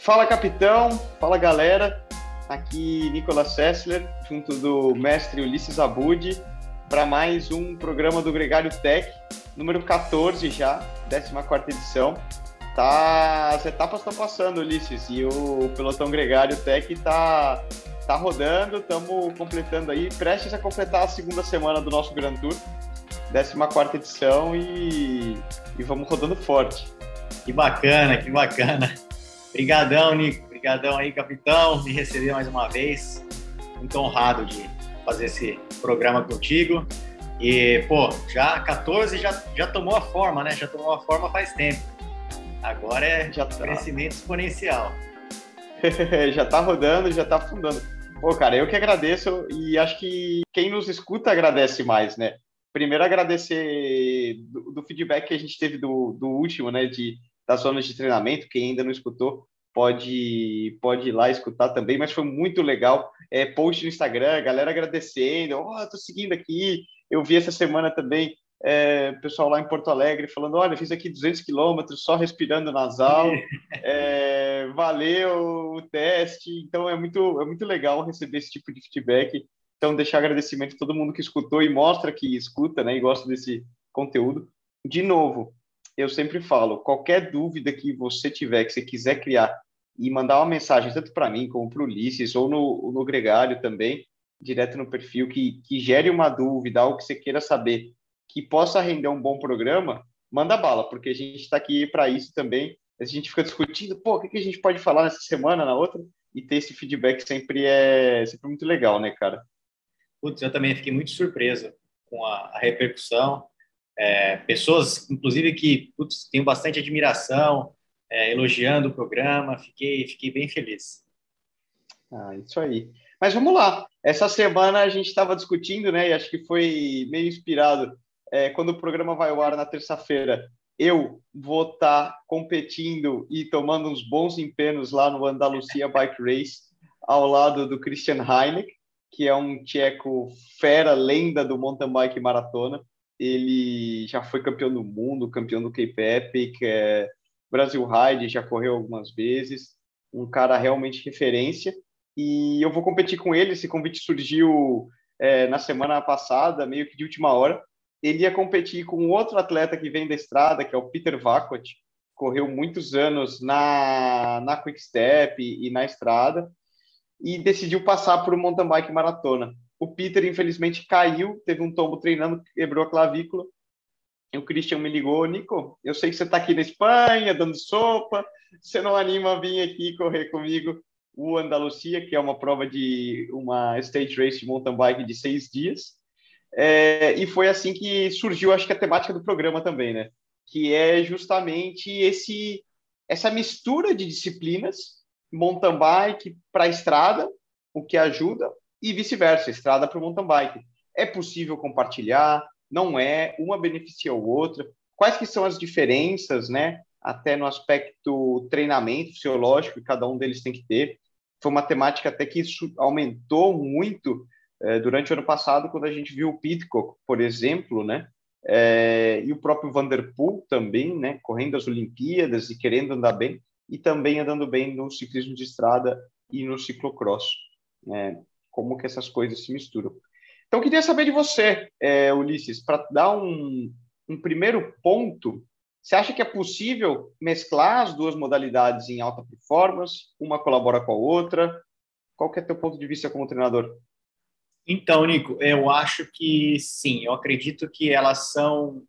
Fala capitão, fala galera. Aqui Nicolas Sessler, junto do mestre Ulisses Abud, para mais um programa do Gregário Tech, número 14 já, 14 edição. Tá, as etapas estão passando, Ulisses, e o pelotão Gregário Tech tá, tá rodando, estamos completando aí, prestes a completar a segunda semana do nosso Grand Tour, 14 edição, e, e vamos rodando forte. Que bacana, que bacana. Obrigadão, Nico. Obrigadão aí, capitão, me receber mais uma vez. Muito honrado de fazer esse programa contigo. E, pô, já 14 já, já tomou a forma, né? Já tomou a forma faz tempo. Agora é já tá. crescimento exponencial. já tá rodando, já tá afundando. Pô, cara, eu que agradeço e acho que quem nos escuta agradece mais, né? Primeiro agradecer do, do feedback que a gente teve do, do último, né? De das zonas de treinamento. Quem ainda não escutou, pode, pode ir lá escutar também. Mas foi muito legal. É, post no Instagram, galera agradecendo. Oh, tô seguindo aqui. Eu vi essa semana também é, pessoal lá em Porto Alegre falando: olha, fiz aqui 200 quilômetros só respirando nasal, é, valeu o teste. Então é muito, é muito legal receber esse tipo de feedback. Então, deixar agradecimento a todo mundo que escutou e mostra que escuta né, e gosta desse conteúdo. De novo, eu sempre falo, qualquer dúvida que você tiver, que você quiser criar e mandar uma mensagem tanto para mim como para o Ulisses ou no, no Gregário também, direto no perfil, que, que gere uma dúvida, algo que você queira saber, que possa render um bom programa, manda bala, porque a gente está aqui para isso também. A gente fica discutindo, pô, o que, que a gente pode falar nessa semana, na outra, e ter esse feedback sempre é sempre muito legal, né, cara? Putz, eu também fiquei muito surpreso com a, a repercussão é, pessoas, inclusive, que putz, tenho bastante admiração, é, elogiando o programa, fiquei, fiquei bem feliz. Ah, isso aí. Mas vamos lá. Essa semana a gente estava discutindo, né? E acho que foi meio inspirado. É, quando o programa vai ao ar na terça-feira, eu vou estar tá competindo e tomando uns bons empenos lá no Andalucia Bike Race, ao lado do Christian Heineck, que é um tcheco fera, lenda do mountain bike maratona ele já foi campeão do mundo, campeão do Cape Epic, é, Brasil Ride, já correu algumas vezes, um cara realmente referência. E eu vou competir com ele. Esse convite surgiu é, na semana passada, meio que de última hora. Ele ia competir com outro atleta que vem da estrada, que é o Peter Vakot, correu muitos anos na, na Quick Step e, e na estrada, e decidiu passar por um mountain bike maratona. O Peter, infelizmente, caiu, teve um tombo treinando, quebrou a clavícula. E o Christian me ligou, Nico, eu sei que você está aqui na Espanha, dando sopa, você não anima a vir aqui correr comigo o Andalucia, que é uma prova de uma stage race de mountain bike de seis dias. É, e foi assim que surgiu, acho que a temática do programa também, né? Que é justamente esse essa mistura de disciplinas, mountain bike para estrada, o que ajuda, e vice-versa, estrada para o mountain bike. É possível compartilhar? Não é? Uma beneficia a outra? Quais que são as diferenças, né? Até no aspecto treinamento fisiológico que cada um deles tem que ter. Foi uma temática até que isso aumentou muito eh, durante o ano passado, quando a gente viu o Pitcock, por exemplo, né? É, e o próprio Vanderpool também, né? Correndo as Olimpíadas e querendo andar bem, e também andando bem no ciclismo de estrada e no ciclocross. É, como que essas coisas se misturam. Então, queria saber de você, é, Ulisses, para dar um, um primeiro ponto, você acha que é possível mesclar as duas modalidades em alta performance? Uma colabora com a outra? Qual que é teu ponto de vista como treinador? Então, Nico, eu acho que sim. Eu acredito que elas são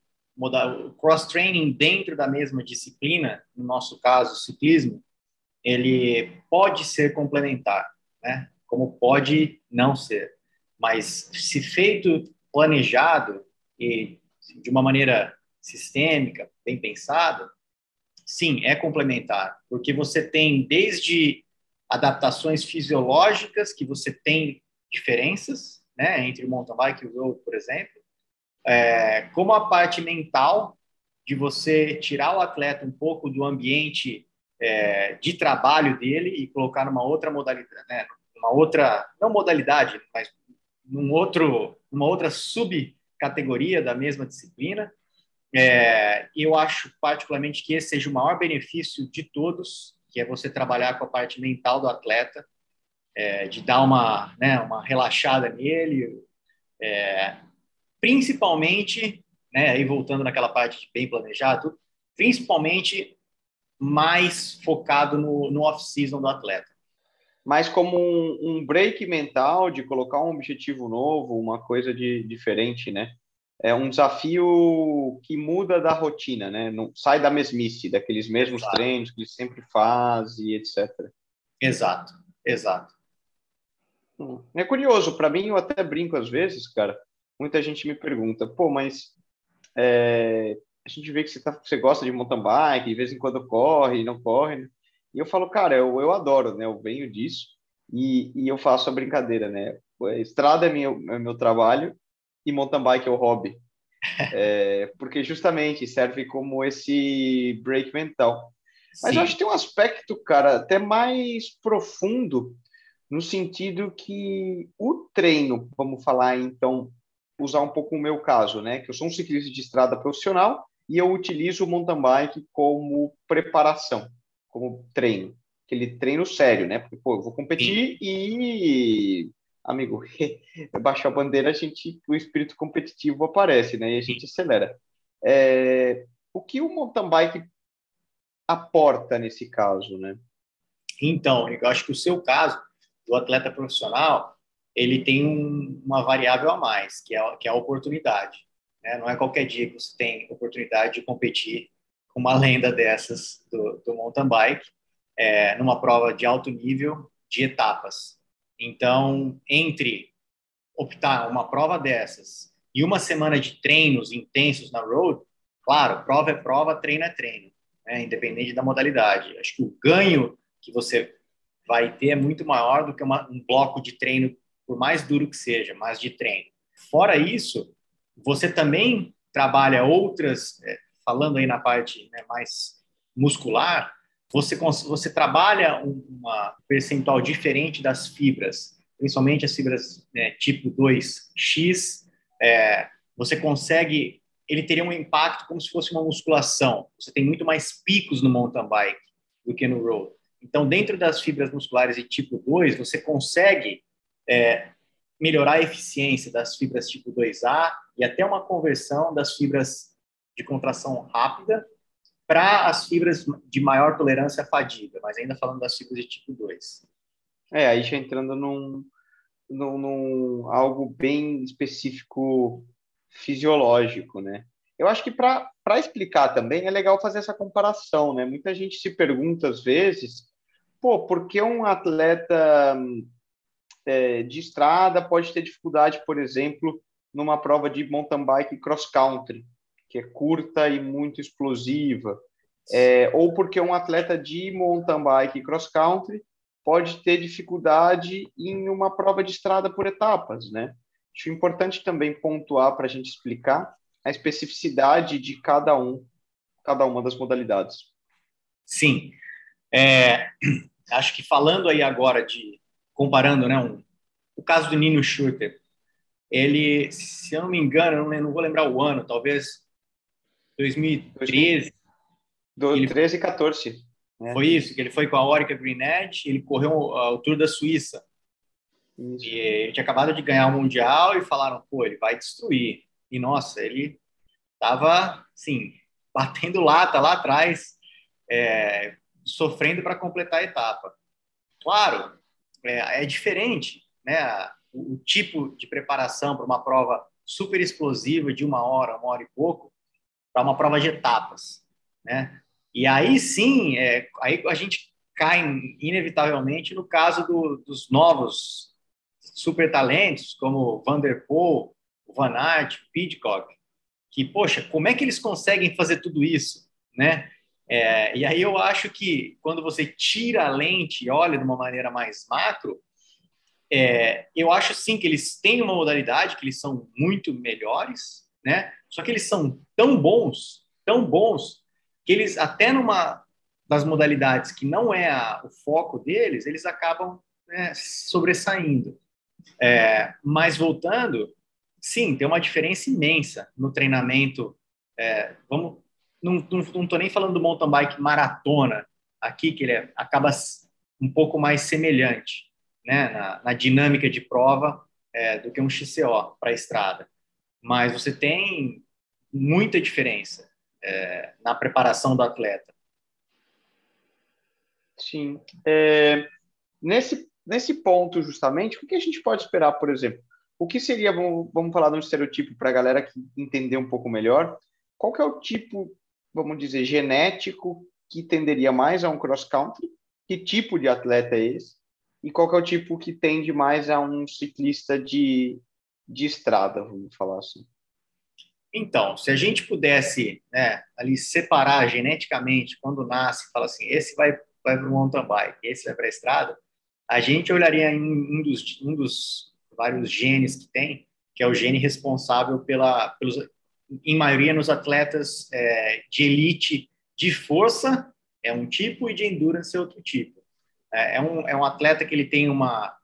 cross-training dentro da mesma disciplina, no nosso caso, ciclismo, ele pode ser complementar, né? Como pode não ser. Mas se feito planejado e de uma maneira sistêmica, bem pensado, sim, é complementar, porque você tem desde adaptações fisiológicas, que você tem diferenças, né, entre o mountain bike e o road, por exemplo, é, como a parte mental, de você tirar o atleta um pouco do ambiente é, de trabalho dele e colocar numa outra modalidade, né, uma outra, não modalidade, mas num outro, uma outra subcategoria da mesma disciplina. É, eu acho particularmente que esse seja o maior benefício de todos, que é você trabalhar com a parte mental do atleta, é, de dar uma, né, uma relaxada nele, é, principalmente, né, aí voltando naquela parte de bem planejado, principalmente mais focado no, no off-season do atleta. Mas como um, um, break mental de colocar um objetivo novo, uma coisa de diferente, né? É um desafio que muda da rotina, né? Não sai da mesmice, daqueles mesmos exato. treinos que ele sempre faz e etc. Exato, exato. Hum, é curioso, para mim eu até brinco às vezes, cara, muita gente me pergunta, pô, mas é, a gente vê que você, tá, você gosta de mountain bike, de vez em quando corre, não corre, né? E eu falo, cara, eu, eu adoro, né? Eu venho disso e, e eu faço a brincadeira, né? Estrada é meu, é meu trabalho e mountain bike é o hobby. É, porque justamente serve como esse break mental. Mas Sim. eu acho que tem um aspecto, cara, até mais profundo, no sentido que o treino, vamos falar então, usar um pouco o meu caso, né? Que eu sou um ciclista de estrada profissional e eu utilizo o mountain bike como preparação, como treino, aquele treino sério, né? Porque pô, eu vou competir Sim. e amigo, baixar a bandeira, a gente, o espírito competitivo aparece, né? E a gente acelera. É, o que o mountain bike aporta nesse caso, né? Então, eu acho que o seu caso, do atleta profissional, ele tem um, uma variável a mais, que é, que é a oportunidade. Né? Não é qualquer dia que você tem oportunidade de competir com uma lenda dessas do, do mountain bike, é, numa prova de alto nível de etapas. Então, entre optar uma prova dessas e uma semana de treinos intensos na road, claro, prova é prova, treino é treino, né? independente da modalidade. Acho que o ganho que você vai ter é muito maior do que uma, um bloco de treino por mais duro que seja, mas de treino. Fora isso, você também trabalha outras, é, falando aí na parte né, mais muscular, você, você trabalha uma percentual diferente das fibras, principalmente as fibras né, tipo 2X, é, você consegue, ele teria um impacto como se fosse uma musculação. Você tem muito mais picos no mountain bike do que no road. Então, dentro das fibras musculares de tipo 2, você consegue é, melhorar a eficiência das fibras tipo 2A e até uma conversão das fibras de contração rápida para as fibras de maior tolerância à fadiga, mas ainda falando das fibras de tipo 2. É, aí já entrando num, num, num algo bem específico fisiológico, né? Eu acho que para explicar também é legal fazer essa comparação, né? Muita gente se pergunta às vezes, pô, por que um atleta é, de estrada pode ter dificuldade, por exemplo, numa prova de mountain bike cross country, que é curta e muito explosiva, é, ou porque um atleta de mountain bike cross country pode ter dificuldade em uma prova de estrada por etapas, né? Acho importante também pontuar para a gente explicar a especificidade de cada um, cada uma das modalidades. Sim, é, acho que falando aí agora de comparando, né, um, o caso do Nino Schurter, ele, se eu não me engano, eu não vou lembrar o ano, talvez 2013. Do ele, 13 e 14. Né? Foi isso, que ele foi com a Orica Green Edge, ele correu o, o Tour da Suíça. Isso. E ele tinha acabado de ganhar o Mundial e falaram, pô, ele vai destruir. E, nossa, ele estava, assim, batendo lata lá atrás, é, sofrendo para completar a etapa. Claro, é, é diferente, né? O, o, tipo de preparação para uma prova super explosiva de uma hora, uma hora e pouco, para uma prova de etapas, né? E aí sim, é, aí a gente cai inevitavelmente no caso do, dos novos super talentos, como Van der Poel, o Van Aert, Pidcock, que, poxa, como é que eles conseguem fazer tudo isso, né? É, e aí eu acho que quando você tira a lente e olha de uma maneira mais macro, é, eu acho sim que eles têm uma modalidade que eles são muito melhores, né? Só que eles são tão bons, tão bons, que eles até numa das modalidades que não é a, o foco deles, eles acabam né, sobressaindo. É, mas voltando, sim, tem uma diferença imensa no treinamento. É, vamos não, tô nem falando do mountain bike maratona, aqui que ele é, acaba um pouco mais semelhante né, na, na dinâmica de prova é, do que um XCO para a estrada. Mas você tem muita diferença é, na preparação do atleta. Sim. É, nesse, nesse ponto, justamente, o que a gente pode esperar, por exemplo? O que seria, vamos, vamos falar de um estereotipo para a galera que entender um pouco melhor, qual que é o tipo, vamos dizer, genético que tenderia mais a um cross-country? Que tipo de atleta é esse? E qual que é o tipo que tende mais a um ciclista de, de estrada, vamos falar assim? Então, se a gente pudesse né, ali separar geneticamente quando nasce, fala assim, esse vai, vai para o mountain bike, esse vai para a estrada, a gente olharia em um dos, um dos vários genes que tem, que é o gene responsável pela, pelos, em maioria nos atletas é, de elite de força, é um tipo, e de endurance é outro tipo. É, é um, é um atleta que ele tem uma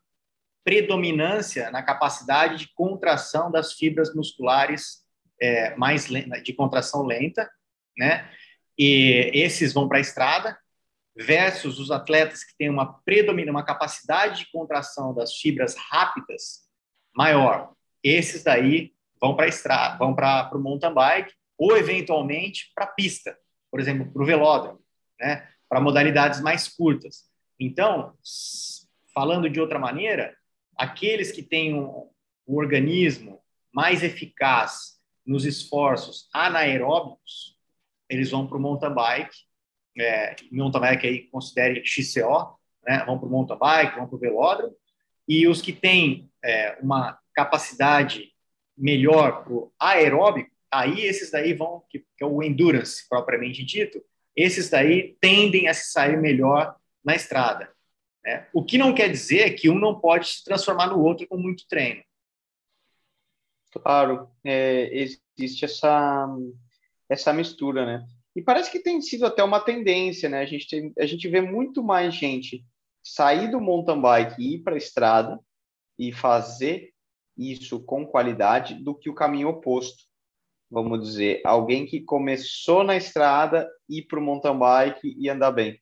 predominância na capacidade de contração das fibras musculares é, mais lenta, de contração lenta, né? E esses vão para a estrada, versus os atletas que têm uma predomina, uma capacidade de contração das fibras rápidas maior. Esses daí vão para a estrada, vão para o mountain bike ou eventualmente para a pista, por exemplo, para o velódromo, né? Para modalidades mais curtas. Então, falando de outra maneira, aqueles que têm um, um organismo mais eficaz nos esforços anaeróbicos, eles vão para o mountain bike, é, mountain bike aí considere XCO, né, vão para o mountain bike, vão para o velódromo, e os que têm é, uma capacidade melhor para o aeróbico, aí esses daí vão, que, que, é o endurance propriamente dito, esses daí tendem a se sair melhor na estrada. Né? O que não quer dizer que um não pode se transformar no outro com muito treino. Claro, é, existe essa, essa mistura, né? E parece que tem sido até uma tendência, né? A gente, tem, a gente vê muito mais gente sair do mountain bike e ir para a estrada e fazer isso com qualidade do que o caminho oposto. Vamos dizer, alguém que começou na estrada, ir para o mountain bike e andar bem.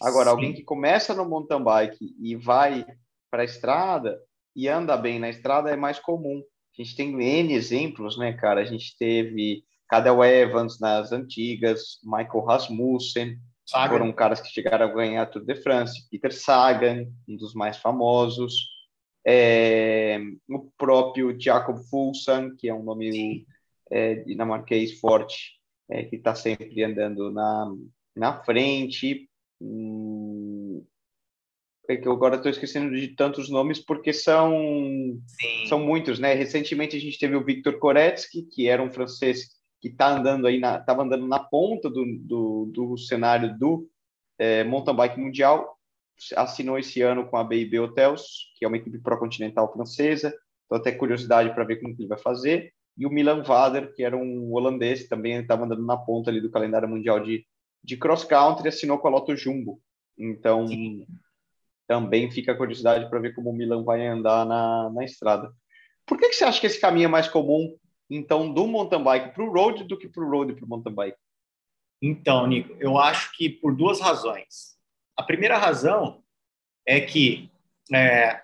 Agora, Sim. alguém que começa no mountain bike e vai para a estrada e anda bem na estrada é mais comum. A gente tem N exemplos, né, cara? A gente teve Cadel Evans nas antigas, Michael Rasmussen, Sagan. foram caras que chegaram a ganhar a Tour de France, Peter Sagan, um dos mais famosos, é, o próprio Jacob Fulsan, que é um nome é, dinamarquês forte, é, que está sempre andando na, na frente. Hum, é que eu agora estou esquecendo de tantos nomes porque são são muitos, né? Recentemente a gente teve o Victor Koretsky, que era um francês que está andando aí estava andando na ponta do, do, do cenário do é, mountain bike mundial, assinou esse ano com a BIB Hotels, que é uma equipe pró-continental francesa. Então até curiosidade para ver como que ele vai fazer. E o Milan Vader, que era um holandês, também estava andando na ponta ali do calendário mundial de, de cross country, assinou com a Lotto Jumbo. Então Sim também fica a curiosidade para ver como o Milan vai andar na, na estrada. Por que, que você acha que esse caminho é mais comum, então, do mountain bike para o road do que para o road para o mountain bike? Então, Nico, eu acho que por duas razões. A primeira razão é que é,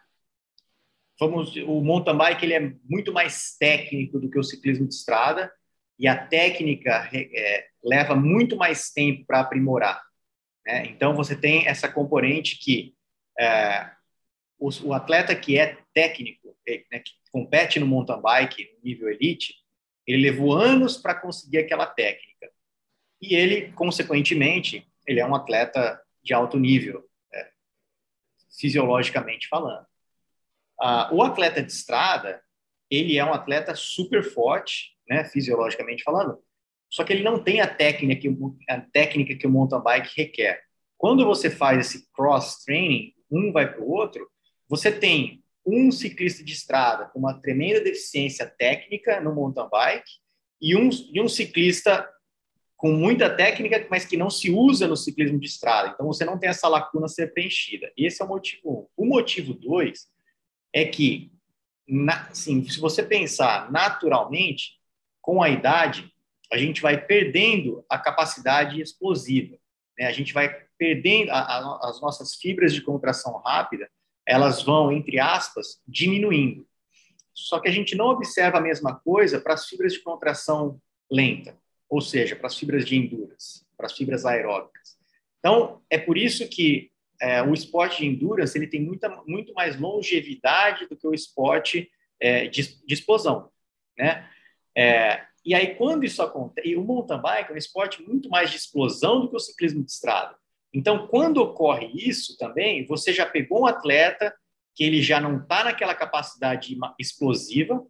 vamos, o mountain bike ele é muito mais técnico do que o ciclismo de estrada e a técnica é, leva muito mais tempo para aprimorar. Né? Então, você tem essa componente que é, o, o, atleta que é técnico, né, que compete no mountain bike, no nível elite, ele levou anos para conseguir aquela técnica. E ele, consequentemente, ele é um atleta de alto nível, é, fisiologicamente falando. Ah, o atleta de estrada, ele é um atleta super forte, né, fisiologicamente falando, só que ele não tem a técnica que, a técnica que o mountain bike requer. Quando você faz esse cross training, um vai para o outro, você tem um ciclista de estrada com uma tremenda deficiência técnica no mountain bike e um, e um ciclista com muita técnica, mas que não se usa no ciclismo de estrada. Então, você não tem essa lacuna a ser preenchida. Esse é o motivo um. O motivo dois é que, na, assim, se você pensar naturalmente, com a idade, a gente vai perdendo a capacidade explosiva. né, a gente vai perdendo a, a, as nossas fibras de contração rápida, elas vão, entre aspas, diminuindo. Só que a gente não observa a mesma coisa para as fibras de contração lenta, ou seja, para as fibras de endurance, para as fibras aeróbicas. Então, é por isso que é, o esporte de endurance ele tem muita, muito mais longevidade do que o esporte é, de, de, explosão, né? É, e aí, quando isso acontece, o mountain bike é um esporte muito mais de explosão do que o ciclismo de estrada. Então, quando ocorre isso também, você já pegou um atleta que ele já não está naquela capacidade explosiva,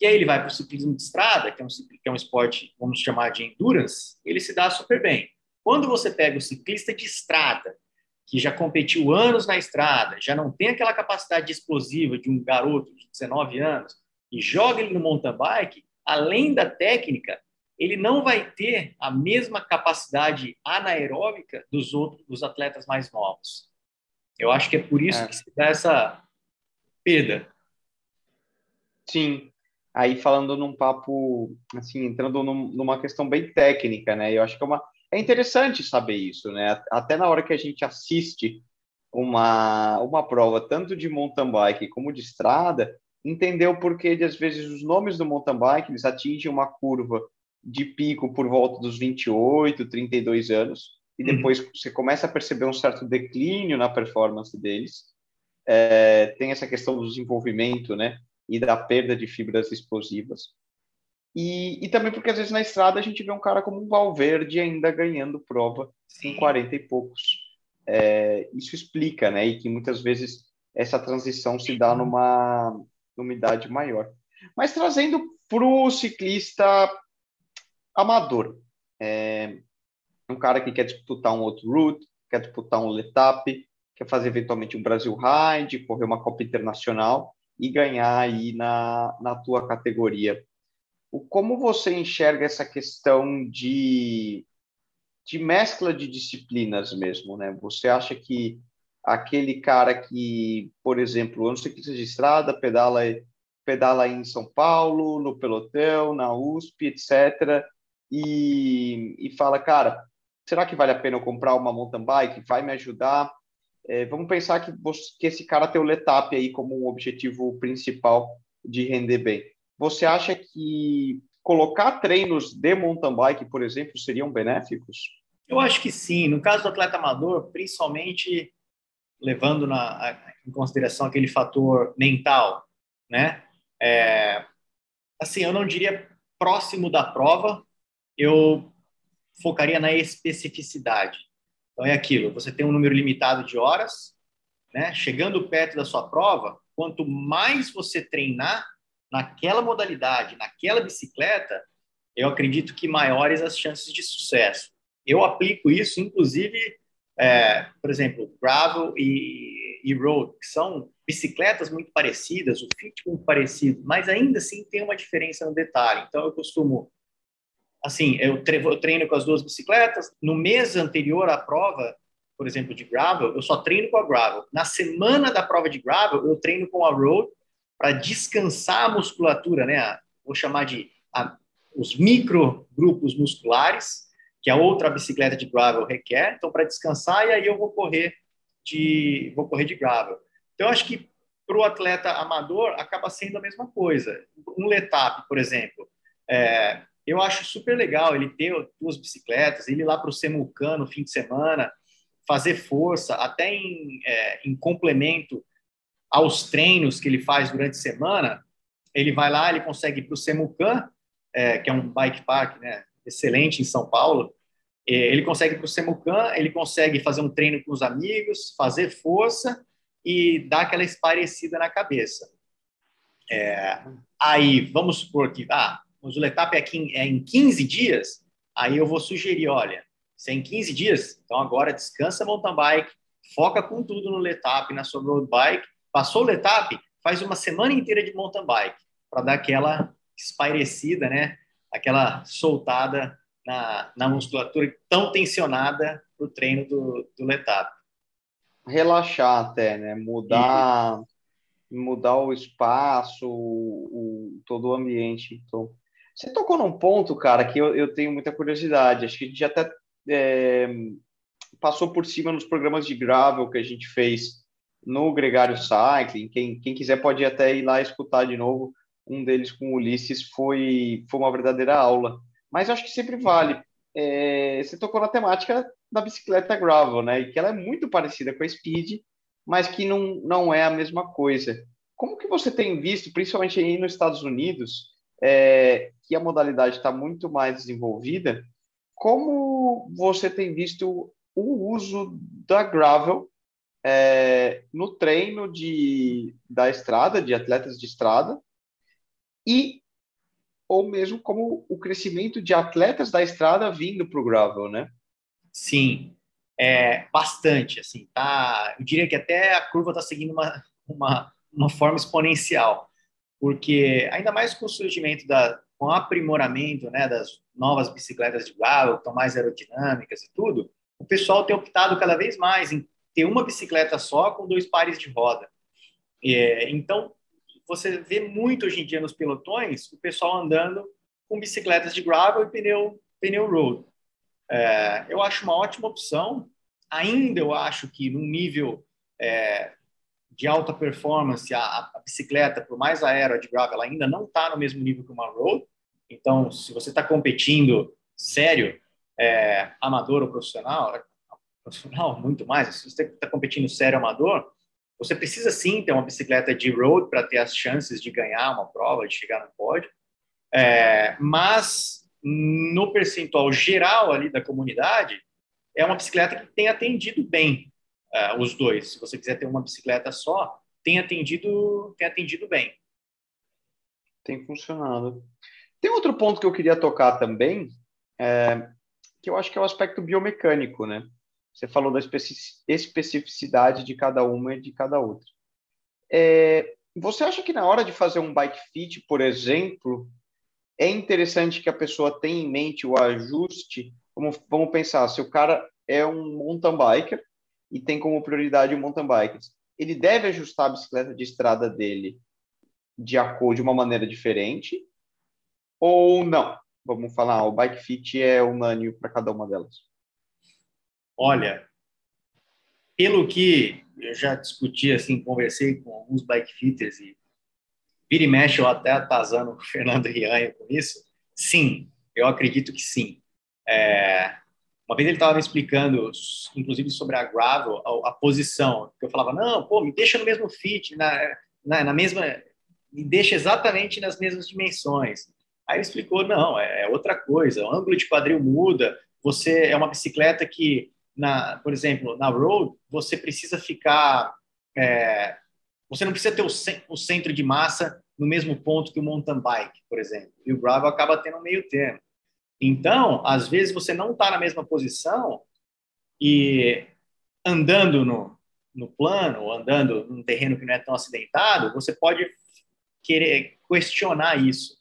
e aí ele vai para o ciclismo de estrada, que é, um, que é um esporte, vamos chamar de endurance, ele se dá super bem. Quando você pega o ciclista de estrada, que já competiu anos na estrada, já não tem aquela capacidade explosiva de um garoto de 19 anos, e joga ele no mountain bike, além da técnica, ele não vai ter a mesma capacidade anaeróbica dos outros dos atletas mais novos. Eu acho que é por isso é. que se dá essa perda. Sim. Aí falando num papo, assim, entrando num, numa questão bem técnica, né? Eu acho que é uma é interessante saber isso, né? Até na hora que a gente assiste uma, uma prova, tanto de mountain bike como de estrada, entender o porquê de, às vezes, os nomes do mountain bike, eles atingem uma curva de pico por volta dos 28, 32 anos, e uhum. depois uhum. você começa a perceber um certo declínio na performance deles. É, tem essa questão do desenvolvimento, né? E da perda de fibras explosivas. E, e também porque às vezes na estrada a gente vê um cara como um Valverde ainda ganhando prova Sim. em 40 e poucos. É, isso explica, né? E que muitas vezes essa transição se dá numa, numa idade maior. Mas trazendo para o ciclista amador, é, um cara que quer disputar um outro route, quer disputar um letap, quer fazer eventualmente um Brasil Ride, correr uma Copa Internacional e ganhar aí na, na tua categoria como você enxerga essa questão de, de mescla de disciplinas mesmo, né? Você acha que aquele cara que, por exemplo, anda ciclista de estrada, pedala, pedala em São Paulo, no pelotão, na USP, etc., e, e fala, cara, será que vale a pena eu comprar uma mountain bike? Vai me ajudar? É, vamos pensar que, que esse cara tem o Letap aí como um objetivo principal de render bem. Você acha que colocar treinos de mountain bike, por exemplo, seriam benéficos? Eu acho que sim. No caso do atleta amador, principalmente levando na, em consideração aquele fator mental, né? É, assim, eu não diria próximo da prova, eu focaria na especificidade. Então é aquilo, você tem um número limitado de horas, né? Chegando perto da sua prova, quanto mais você treinar, naquela modalidade, naquela bicicleta, eu acredito que maiores as chances de sucesso. Eu aplico isso, inclusive, é, por exemplo, gravel e, e road, que são bicicletas muito parecidas, o fit muito parecido, mas ainda assim tem uma diferença no detalhe. Então, eu costumo, assim, eu eu treino com as duas bicicletas. No mês anterior à prova, por exemplo, de gravel, eu só treino com a gravel. Na semana da prova de gravel, eu treino com a road para descansar a musculatura, né? Vou chamar de a, os micro grupos musculares que a outra bicicleta de gravel requer. Então, para descansar e aí eu vou correr de vou correr de gravel. Então, acho que para o atleta amador acaba sendo a mesma coisa. Um letap, por exemplo, é, eu acho super legal ele ter duas bicicletas, ele ir lá para o Semucan no fim de semana, fazer força, até em, é, em complemento aos treinos que ele faz durante a semana, ele vai lá, ele consegue ir para o Semucan, é, que é um bike park né, excelente em São Paulo, ele consegue ir para o Semucan, ele consegue fazer um treino com os amigos, fazer força e dar aquela esparecida na cabeça. É, aí, vamos supor que ah, o Zuletap é, é em 15 dias, aí eu vou sugerir, olha, se é em 15 dias, então agora descansa mountain bike, foca com tudo no Letap, na sua road bike, Passou o etapa, faz uma semana inteira de mountain bike para dar aquela espairecida, né? Aquela soltada na, na musculatura tão tensionada para o treino do, do. Relaxar até, né? Mudar, e... mudar o espaço, o, o, todo o ambiente. Então, você tocou num ponto, cara, que eu, eu tenho muita curiosidade. Acho que a gente até é, passou por cima nos programas de gravel que a gente fez no Gregário Cycling. Quem, quem quiser pode até ir lá escutar de novo. Um deles com o Ulisses foi, foi uma verdadeira aula. Mas acho que sempre vale. É, você tocou na temática da bicicleta gravel, né? E que ela é muito parecida com a Speed, mas que não, não é a mesma coisa. Como que você tem visto, principalmente aí nos Estados Unidos, é, que a modalidade está muito mais desenvolvida, como você tem visto o uso da gravel é, no treino de, da estrada, de atletas de estrada, e ou mesmo como o crescimento de atletas da estrada vindo para o gravel, né? Sim, é, bastante, assim, tá? Eu diria que até a curva está seguindo uma, uma, uma forma exponencial, porque ainda mais com o surgimento da, com o aprimoramento, né, das novas bicicletas de gravel, que estão mais aerodinâmicas e tudo, o pessoal tem optado cada vez mais em ter uma bicicleta só com dois pares de roda. É, então, você vê muito hoje em dia nos pelotões o pessoal andando com bicicletas de gravel e pneu, pneu road. É, eu acho uma ótima opção. Ainda eu acho que no nível é, de alta performance, a, a, bicicleta, por mais aérea de gravel, ela ainda não está no mesmo nível que uma road. Então, se você está competindo sério, é, amador ou profissional, profissional muito mais, se você está competindo sério amador, você precisa sim ter uma bicicleta de road para ter as chances de ganhar uma prova, de chegar no pódio. É, mas no percentual geral ali da comunidade, é uma bicicleta que tem atendido bem uh, os dois. Se você quiser ter uma bicicleta só, tem atendido, tem atendido bem. Tem funcionado. Tem outro ponto que eu queria tocar também, é, que eu acho que é o aspecto biomecânico, né? Você falou da especificidade de cada uma e de cada outra. É, você acha que na hora de fazer um bike fit, por exemplo, é interessante que a pessoa tenha em mente o ajuste? Vamos, vamos pensar, se o cara é um mountain biker e tem como prioridade o mountain bike, ele deve ajustar a bicicleta de estrada dele de acordo de uma maneira diferente ou não? Vamos falar, o bike fit é unânime para cada uma delas. Olha, pelo que eu já discuti, assim, conversei com alguns bike fitters e vira e mexe, eu até atazando o Fernando Rianha com isso, sim, eu acredito que sim. É, uma vez ele estava me explicando, inclusive sobre a gravel, a, a, posição, que eu falava, não, pô, me deixa no mesmo fit, na, na, na, mesma, me deixa exatamente nas mesmas dimensões. Aí ele explicou, não, é, é outra coisa, o ângulo de quadril muda, você é uma bicicleta que na, por exemplo, na road, você precisa ficar, é, você não precisa ter o, o, centro de massa no mesmo ponto que o mountain bike, por exemplo. E o gravel acaba tendo um meio termo. Então, às vezes você não está na mesma posição e andando no, no plano, andando num terreno que não é tão acidentado, você pode querer questionar isso.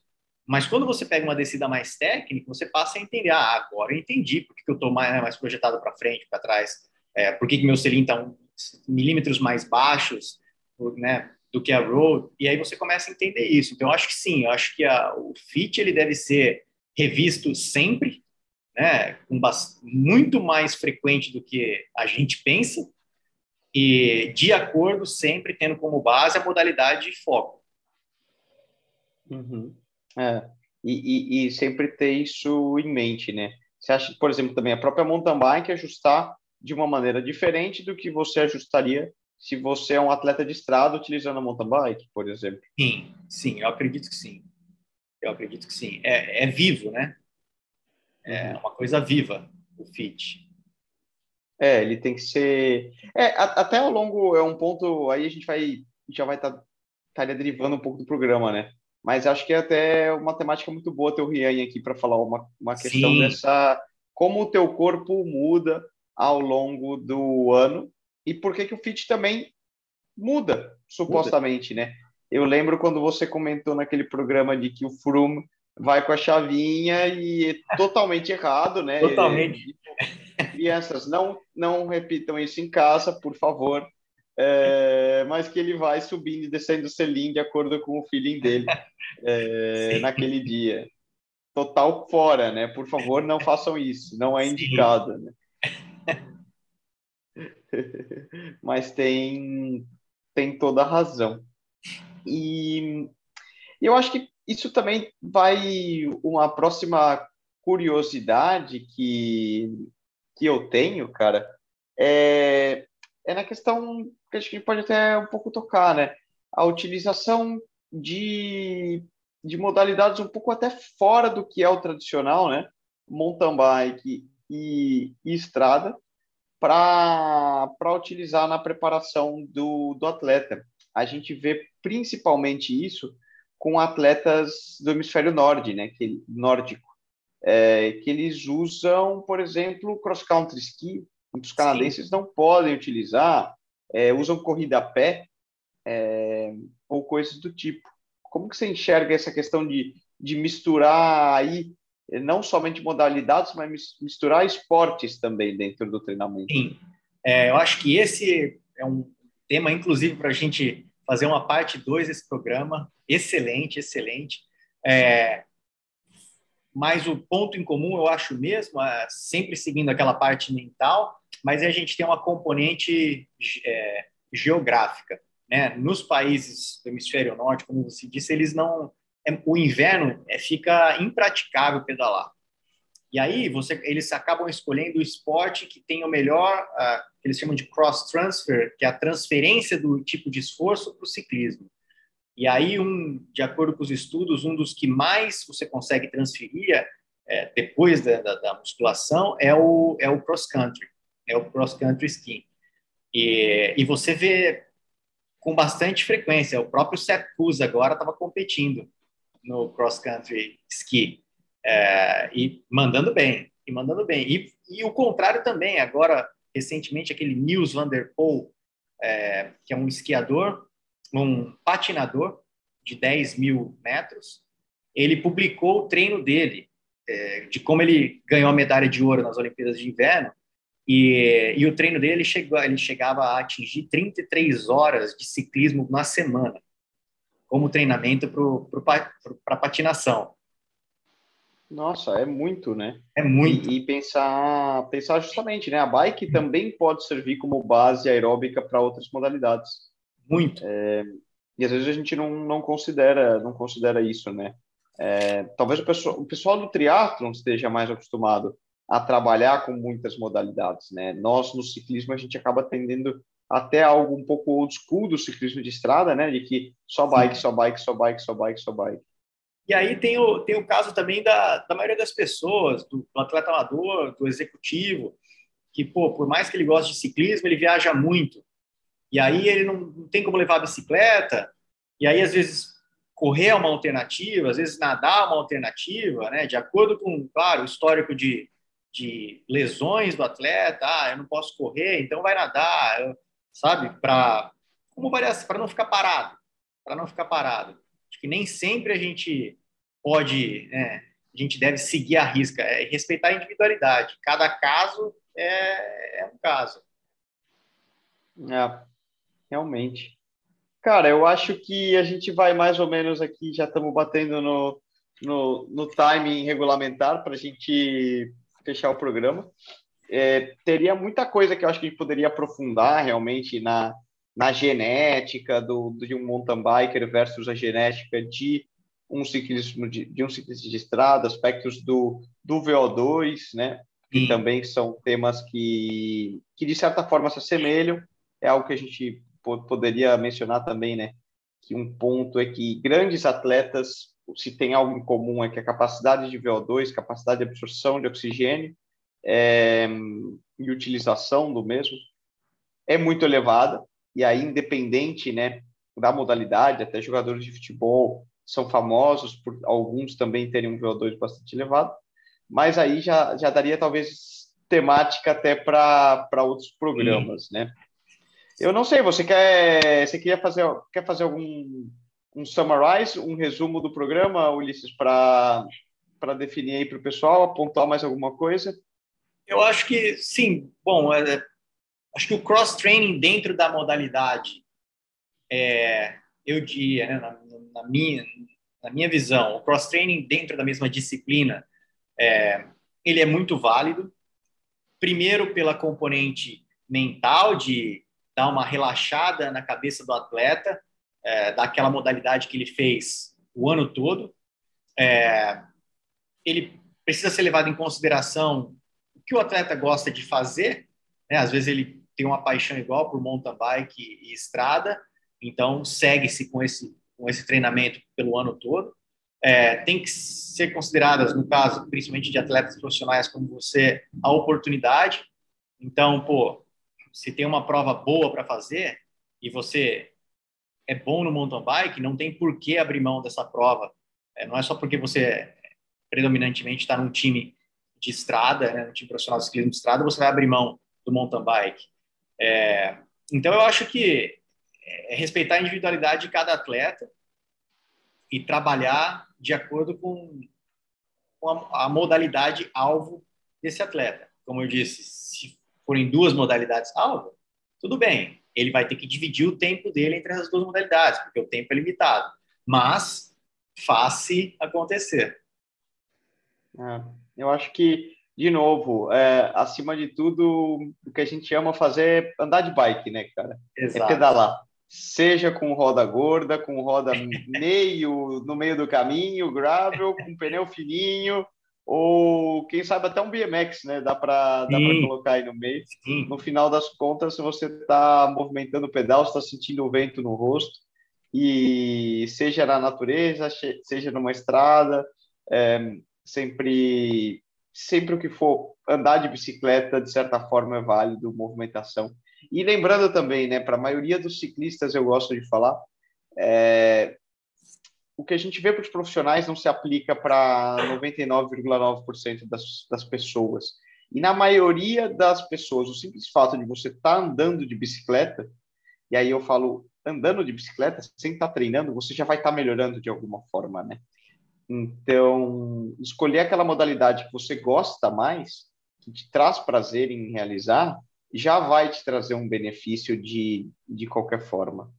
Mas quando você pega uma descida mais técnica, você passa a entender, ah, agora eu entendi por que, eu estou mais, né, mais projetado para frente, para trás, é, por que, meu selim está milímetros mais baixos né, do que a road, e aí você começa a entender isso. Então, eu acho que sim, eu acho que a, o fit ele deve ser revisto sempre, né, muito mais frequente do que a gente pensa, e de acordo sempre tendo como base a modalidade de foco. Uhum. É, e, e, e, sempre ter isso em mente, né? Você acha, por exemplo, também a própria mountain bike ajustar de uma maneira diferente do que você ajustaria se você é um atleta de estrada utilizando a mountain bike, por exemplo? Sim, sim, eu acredito que sim. Eu acredito que sim. É, é vivo, né? É uhum. uma coisa viva, o fit. É, ele tem que ser. É, até ao longo é um ponto. Aí a gente vai já vai estar tá, tá derivando um pouco do programa, né? Mas acho que é até uma temática muito boa ter o Rian aqui para falar uma, uma questão Sim. dessa como o teu corpo muda ao longo do ano e por que que o fit também muda, supostamente, muda. né? Eu lembro quando você comentou naquele programa de que o Froome vai com a chavinha e é totalmente errado, né? Totalmente. Crianças, não, não repitam isso em casa, por favor é, mas que ele vai subindo e descendo o selim de acordo com o feeling dele é, naquele dia. Total fora, né? Por favor, não façam isso, não é indicado. Né? Mas tem, tem toda a razão. E eu acho que isso também vai uma próxima curiosidade que, que eu tenho, cara, é, é na questão que acho que pode até um pouco tocar, né? A utilização de, de modalidades um pouco até fora do que é o tradicional, né? Mountain bike e, e estrada, para utilizar na preparação do, do atleta. A gente vê principalmente isso com atletas do hemisfério norte, né, que, nórdico, é, que eles usam, por exemplo, cross-country ski, os canadenses Sim. não podem utilizar, é, usam corrida a pé é, ou coisas do tipo. Como que você enxerga essa questão de, de misturar aí não somente modalidades, mas misturar esportes também dentro do treinamento? Sim, é, eu acho que esse é um tema, inclusive, para a gente fazer uma parte 2 desse programa. Excelente, excelente. É, mas o ponto em comum, eu acho mesmo, é sempre seguindo aquela parte mental, mas a gente tem uma componente é, geográfica. Né? Nos países do hemisfério norte, como você disse, eles não. É, o inverno é, fica impraticável pedalar. E aí você, eles acabam escolhendo o esporte que tem o melhor, uh, que eles chamam de cross transfer, que é a transferência do tipo de esforço para o ciclismo. E aí, um, de acordo com os estudos, um dos que mais você consegue transferir é, depois da, da, da, musculação é o, é o cross country, é o cross country ski. E, e você vê com bastante frequência. O próprio Cruz agora estava competindo no cross country ski é, e mandando bem, e mandando bem. E, e o contrário também. Agora, recentemente, aquele Nils van der Poel, é, que é um esquiador um patinador de 10 mil metros, ele publicou o treino dele, é, de como ele ganhou a medalha de ouro nas Olimpíadas de Inverno, e, e o treino dele chegou, ele chegava a atingir 33 horas de ciclismo na semana, como treinamento para patinação. Nossa, é muito, né? É muito. E, e, pensar, pensar justamente, né? A bike também pode servir como base aeróbica para outras modalidades. Muito. É, e às vezes a gente não, não considera não considera isso, né? É, talvez o pessoal, o pessoal do triatlon esteja mais acostumado a trabalhar com muitas modalidades, né? Nós no ciclismo a gente acaba tendendo até algo um pouco old school do ciclismo de estrada, né? De que só bike, Sim. só bike, só bike, só bike, só bike. E aí tem o, tem o caso também da, da maioria das pessoas, do, do atleta amador, do executivo, que, pô, por mais que ele goste de ciclismo, ele viaja muito. E aí ele não, não tem como levar a bicicleta, e aí às vezes correr é uma alternativa, às vezes nadar é uma alternativa, né? De acordo com, claro, o histórico de, de lesões do atleta, ah, eu não posso correr, então vai nadar, eu, sabe? Para para não ficar parado, para não ficar parado. Acho que nem sempre a gente pode, né, a gente deve seguir a risca, é respeitar a individualidade. Cada caso é, é um caso. É realmente. Cara, eu acho que a gente vai mais ou menos aqui, já estamos batendo no, no, no timing regulamentar para a gente fechar o programa. É, teria muita coisa que eu acho que a gente poderia aprofundar realmente na, na genética do, de um mountain biker versus a genética de um ciclismo de, de um ciclista de estrada, aspectos do, do VO2, né? Que Sim. também são temas que, que de certa forma se assemelham. É algo que a gente poderia mencionar também, né? Que um ponto é que grandes atletas, se tem algo em comum, é que a capacidade de VO2, capacidade de absorção de oxigênio é, e utilização do mesmo é muito elevada, e aí, independente né, da modalidade, até jogadores de futebol são famosos por alguns também terem um VO2 bastante elevado, mas aí já, já daria talvez temática até para outros programas, né? Eu não sei, você quer, você queria fazer, quer fazer algum um summarize, um resumo do programa, Ulisses, para para definir aí para o pessoal, apontar mais alguma coisa? Eu acho que sim. Bom, é, acho que o cross training dentro da modalidade, é, eu diria, né, na, na, minha na minha visão, o cross training dentro da mesma disciplina, é, ele é muito válido. Primeiro pela componente mental de dar uma relaxada na cabeça do atleta, é, daquela modalidade que ele fez o ano todo. É, ele precisa ser levado em consideração o que o atleta gosta de fazer. Né? Às vezes ele tem uma paixão igual por mountain bike e estrada, então segue-se com esse, com esse treinamento pelo ano todo. É, tem que ser consideradas, no caso, principalmente de atletas profissionais como você, a oportunidade. Então, pô, se tem uma prova boa para fazer e você é bom no mountain bike, não tem por que abrir mão dessa prova. É, não é só porque você predominantemente está num time de estrada, né, time profissional de ciclismo de estrada, você vai abrir mão do mountain bike. É, então, eu acho que é respeitar a individualidade de cada atleta e trabalhar de acordo com, com a, a, modalidade alvo desse atleta. Como eu disse, se forem duas modalidades alvo, tudo bem, ele vai ter que dividir o tempo dele entre as duas modalidades, porque o tempo é limitado. Mas faça acontecer. É, eu acho que, de novo, é, acima de tudo, o que a gente ama fazer é andar de bike, né, cara? É Exato. É pedalar seja com roda gorda, com roda meio no meio do caminho, gravel, com pneu fininho, ou quem sabe até um BMX, né? Dá para colocar aí no meio. Sim. No final das contas, se você está movimentando o pedal, está sentindo o vento no rosto, e seja na natureza, seja numa estrada, é, sempre sempre o que for andar de bicicleta, de certa forma, é válido, movimentação. E lembrando também, né, para a maioria dos ciclistas, eu gosto de falar, é, o que a gente vê para os profissionais não se aplica para 99,9% das, das pessoas. E na maioria das pessoas, o simples fato de você estar tá andando de bicicleta, e aí eu falo andando de bicicleta, sem estar tá treinando, você já vai estar tá melhorando de alguma forma, né? Então, escolher aquela modalidade que você gosta mais, que te traz prazer em realizar, já vai te trazer um benefício de, de qualquer forma.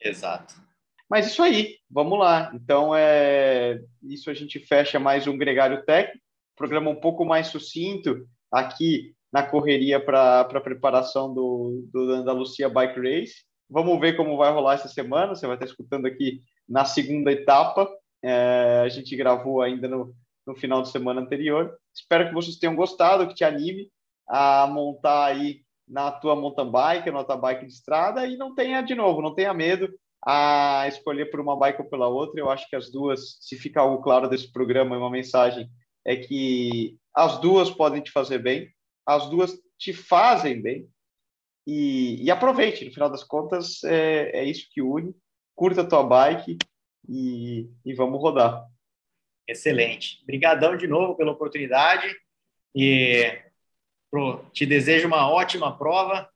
Exato. Mas isso aí, vamos lá. Então, é, isso a gente fecha mais um Gregário Tech, programa um pouco mais sucinto aqui na correria para a preparação do, do Andalucia Bike Race. Vamos ver como vai rolar essa semana. Você vai estar escutando aqui na segunda etapa. É, a gente gravou ainda no, no final de semana anterior. Espero que vocês tenham gostado, que te anime a montar aí na tua mountain bike, na tua bike de estrada e não tenha, de novo, não tenha medo a escolher por uma bike ou pela outra. Eu acho que as duas, se fica algo claro desse programa, uma mensagem, é que as duas podem te fazer bem, as duas te fazem bem e, e aproveite. No final das contas, é, é isso que une. Curta a tua bike e, e vamos rodar. Excelente. Obrigadão de novo pela oportunidade e te desejo uma ótima prova.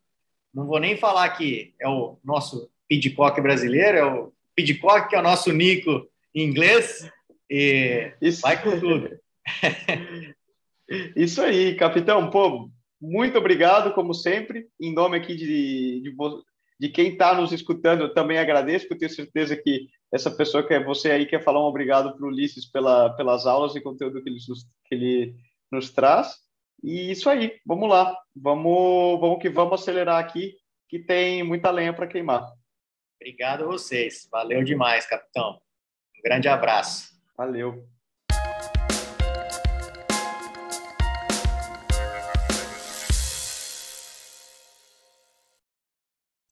Não vou nem falar que é o nosso Pidcock brasileiro, é o Pidcock que é o nosso Nico em inglês. E Isso. vai com tudo. Isso aí, capitão. Pô, muito obrigado, como sempre. Em nome aqui de, de, de quem está nos escutando, eu também agradeço, porque tenho certeza que essa pessoa que é você aí quer falar um obrigado para o Ulisses pela, pelas aulas e conteúdo que ele, que ele nos traz. E isso aí, vamos lá, vamos, vamos que vamos acelerar aqui, que tem muita lenha para queimar. Obrigado a vocês, valeu demais, capitão. Um grande abraço. Valeu.